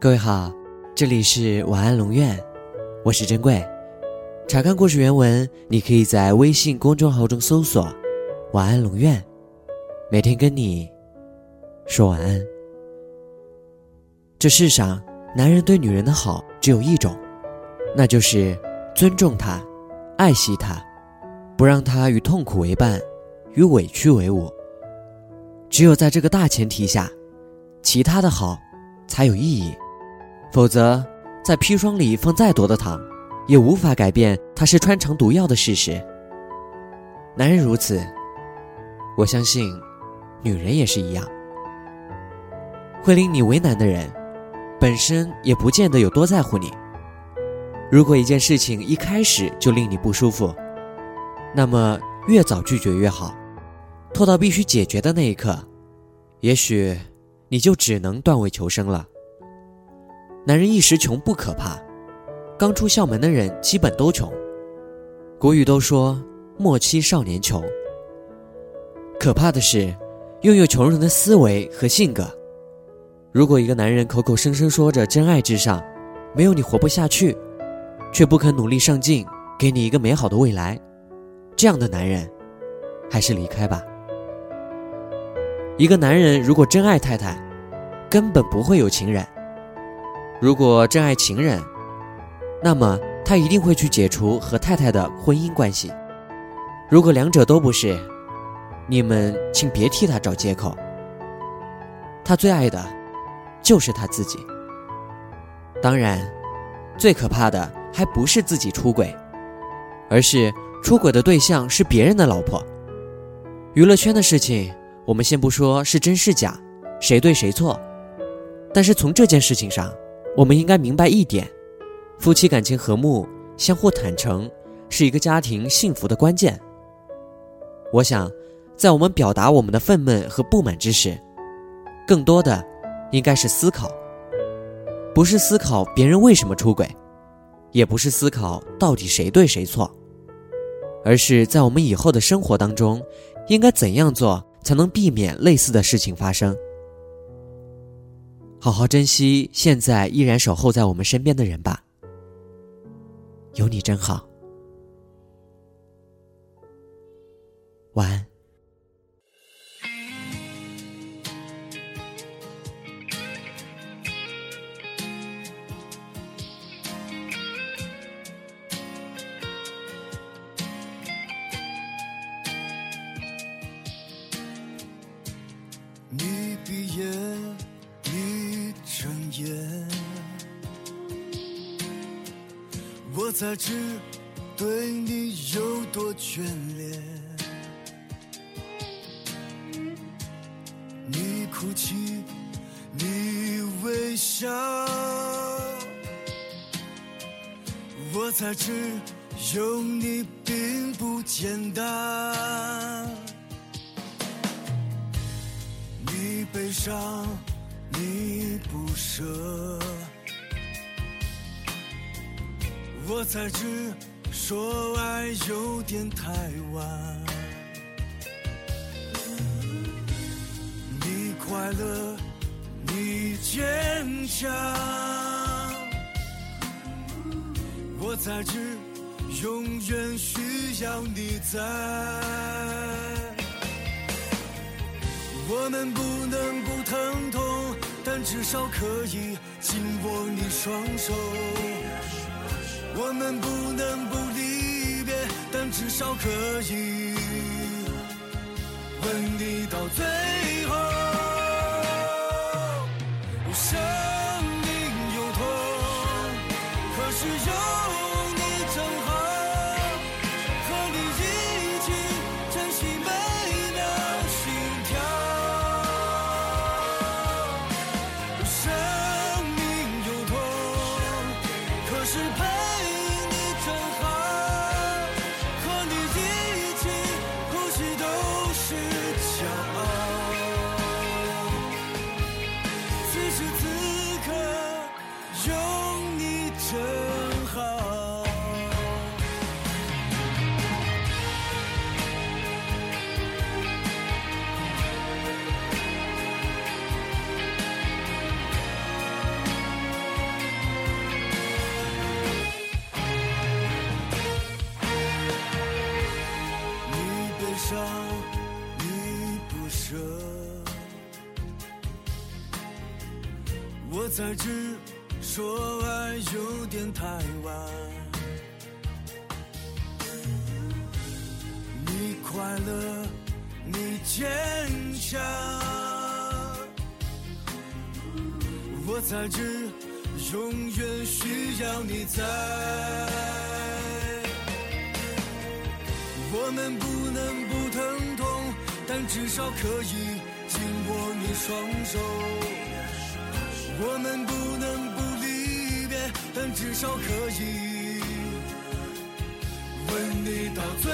各位好，这里是晚安龙院，我是珍贵。查看故事原文，你可以在微信公众号中搜索“晚安龙院”，每天跟你说晚安。这世上，男人对女人的好只有一种，那就是尊重她，爱惜她，不让她与痛苦为伴，与委屈为伍。只有在这个大前提下，其他的好才有意义。否则，在砒霜里放再多的糖，也无法改变它是穿肠毒药的事实。男人如此，我相信，女人也是一样。会令你为难的人，本身也不见得有多在乎你。如果一件事情一开始就令你不舒服，那么越早拒绝越好。拖到必须解决的那一刻，也许你就只能断尾求生了。男人一时穷不可怕，刚出校门的人基本都穷。古语都说“莫欺少年穷”，可怕的是拥有穷人的思维和性格。如果一个男人口口声声说着真爱至上，没有你活不下去，却不肯努力上进，给你一个美好的未来，这样的男人，还是离开吧。一个男人如果真爱太太，根本不会有情人；如果真爱情人，那么他一定会去解除和太太的婚姻关系。如果两者都不是，你们请别替他找借口。他最爱的，就是他自己。当然，最可怕的还不是自己出轨，而是出轨的对象是别人的老婆。娱乐圈的事情。我们先不说是真是假，谁对谁错，但是从这件事情上，我们应该明白一点：夫妻感情和睦、相互坦诚，是一个家庭幸福的关键。我想，在我们表达我们的愤懑和不满之时，更多的应该是思考，不是思考别人为什么出轨，也不是思考到底谁对谁错，而是在我们以后的生活当中，应该怎样做。才能避免类似的事情发生。好好珍惜现在依然守候在我们身边的人吧。有你真好。晚安。我才知对你有多眷恋。你哭泣，你微笑，我才知有你并不简单。你悲伤，你不舍，我才知说爱有点太晚。你快乐，你坚强，我才知永远需要你在。我们不能不疼痛，但至少可以紧握你双手。我们不能不离别，但至少可以吻你到最后。生命有痛，可是有是自己。我才知说爱有点太晚。你快乐，你坚强，我才知永远需要你在。我们不能不疼痛，但至少可以紧握你双手。我们不能不离别，但至少可以吻你到最